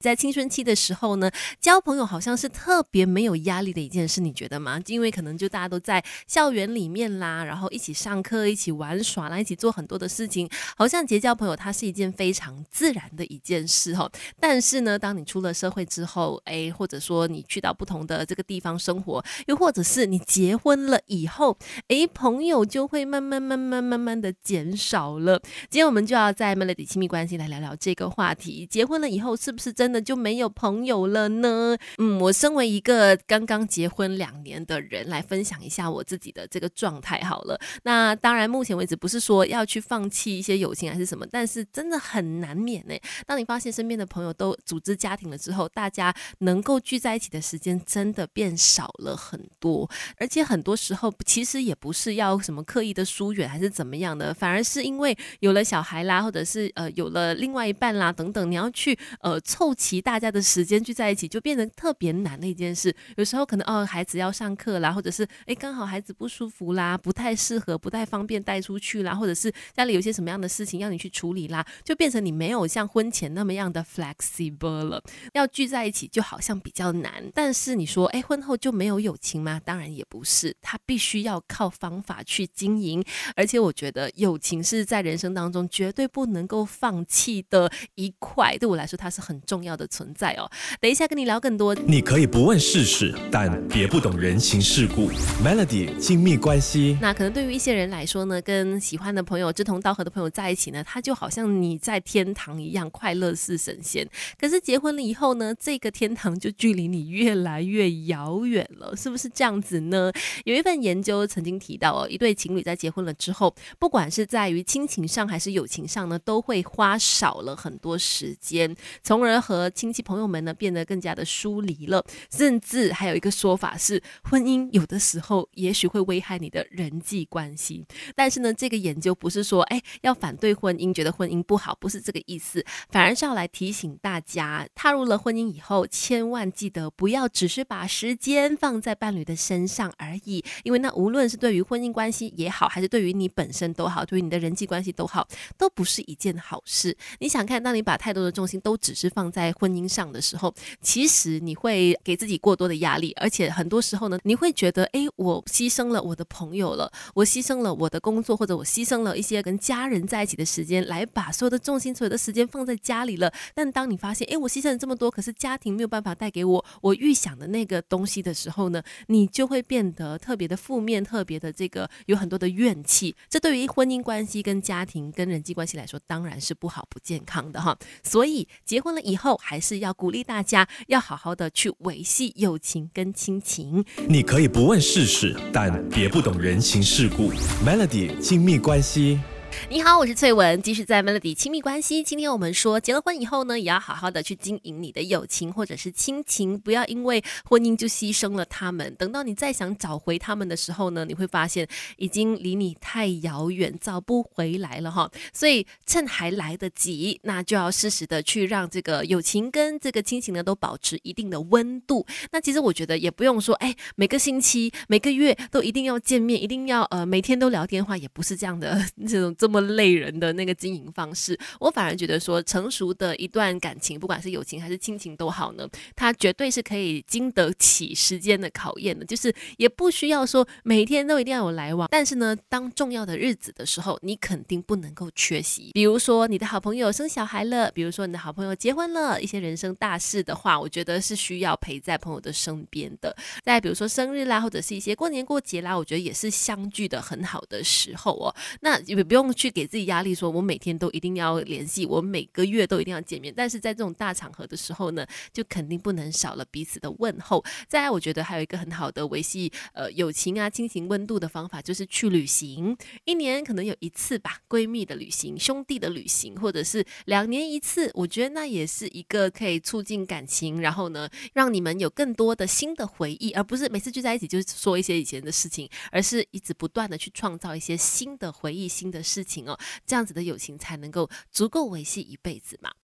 在青春期的时候呢，交朋友好像是特别没有压力的一件事，你觉得吗？因为可能就大家都在校园里面啦，然后一起上课、一起玩耍啦，一起做很多的事情，好像结交朋友它是一件非常自然的一件事哈。但是呢，当你出了社会之后，哎，或者说你去到不同的这个地方生活，又或者是你结婚了以后，哎，朋友就会慢慢、慢慢、慢慢的减少了。今天我们就要在 Melody 亲密关系来聊聊这个话题：结婚了以后是不是真？真的就没有朋友了呢？嗯，我身为一个刚刚结婚两年的人，来分享一下我自己的这个状态好了。那当然，目前为止不是说要去放弃一些友情还是什么，但是真的很难免呢。当你发现身边的朋友都组织家庭了之后，大家能够聚在一起的时间真的变少了很多，而且很多时候其实也不是要什么刻意的疏远还是怎么样的，反而是因为有了小孩啦，或者是呃有了另外一半啦等等，你要去呃凑。齐大家的时间聚在一起，就变得特别难的一件事。有时候可能哦，孩子要上课啦，或者是哎，刚好孩子不舒服啦，不太适合，不太方便带出去啦，或者是家里有些什么样的事情要你去处理啦，就变成你没有像婚前那么样的 flexible 了。要聚在一起就好像比较难。但是你说哎，婚后就没有友情吗？当然也不是，他必须要靠方法去经营。而且我觉得友情是在人生当中绝对不能够放弃的一块。对我来说，它是很重要。要的存在哦，等一下跟你聊更多。你可以不问世事，但别不懂人情世故。Melody 亲密关系，那可能对于一些人来说呢，跟喜欢的朋友、志同道合的朋友在一起呢，他就好像你在天堂一样，快乐似神仙。可是结婚了以后呢，这个天堂就距离你越来越遥远了，是不是这样子呢？有一份研究曾经提到哦，一对情侣在结婚了之后，不管是在于亲情上还是友情上呢，都会花少了很多时间，从而和和亲戚朋友们呢变得更加的疏离了，甚至还有一个说法是，婚姻有的时候也许会危害你的人际关系。但是呢，这个研究不是说哎要反对婚姻，觉得婚姻不好，不是这个意思，反而是要来提醒大家，踏入了婚姻以后，千万记得不要只是把时间放在伴侣的身上而已，因为那无论是对于婚姻关系也好，还是对于你本身都好，对于你的人际关系都好，都不是一件好事。你想看，当你把太多的重心都只是放在在婚姻上的时候，其实你会给自己过多的压力，而且很多时候呢，你会觉得，哎，我牺牲了我的朋友了，我牺牲了我的工作，或者我牺牲了一些跟家人在一起的时间，来把所有的重心、所有的时间放在家里了。但当你发现，哎，我牺牲了这么多，可是家庭没有办法带给我我预想的那个东西的时候呢，你就会变得特别的负面，特别的这个有很多的怨气。这对于婚姻关系、跟家庭、跟人际关系来说，当然是不好、不健康的哈。所以结婚了以后，还是要鼓励大家要好好的去维系友情跟亲情。你可以不问世事，但别不懂人情世故。Melody 亲密关系。你好，我是翠文，继续在 Melody 亲密关系。今天我们说，结了婚以后呢，也要好好的去经营你的友情或者是亲情，不要因为婚姻就牺牲了他们。等到你再想找回他们的时候呢，你会发现已经离你太遥远，找不回来了哈。所以趁还来得及，那就要适时的去让这个友情跟这个亲情呢都保持一定的温度。那其实我觉得也不用说，哎，每个星期、每个月都一定要见面，一定要呃每天都聊电话，也不是这样的 这种。这么累人的那个经营方式，我反而觉得说，成熟的一段感情，不管是友情还是亲情都好呢，它绝对是可以经得起时间的考验的。就是也不需要说每天都一定要有来往，但是呢，当重要的日子的时候，你肯定不能够缺席。比如说你的好朋友生小孩了，比如说你的好朋友结婚了，一些人生大事的话，我觉得是需要陪在朋友的身边的。再比如说生日啦，或者是一些过年过节啦，我觉得也是相聚的很好的时候哦。那也不用。去给自己压力，说我每天都一定要联系，我每个月都一定要见面。但是在这种大场合的时候呢，就肯定不能少了彼此的问候。再来，我觉得还有一个很好的维系呃友情啊亲情温度的方法，就是去旅行。一年可能有一次吧，闺蜜的旅行、兄弟的旅行，或者是两年一次，我觉得那也是一个可以促进感情，然后呢，让你们有更多的新的回忆，而不是每次聚在一起就是说一些以前的事情，而是一直不断的去创造一些新的回忆、新的事。事情哦，这样子的友情才能够足够维系一辈子嘛。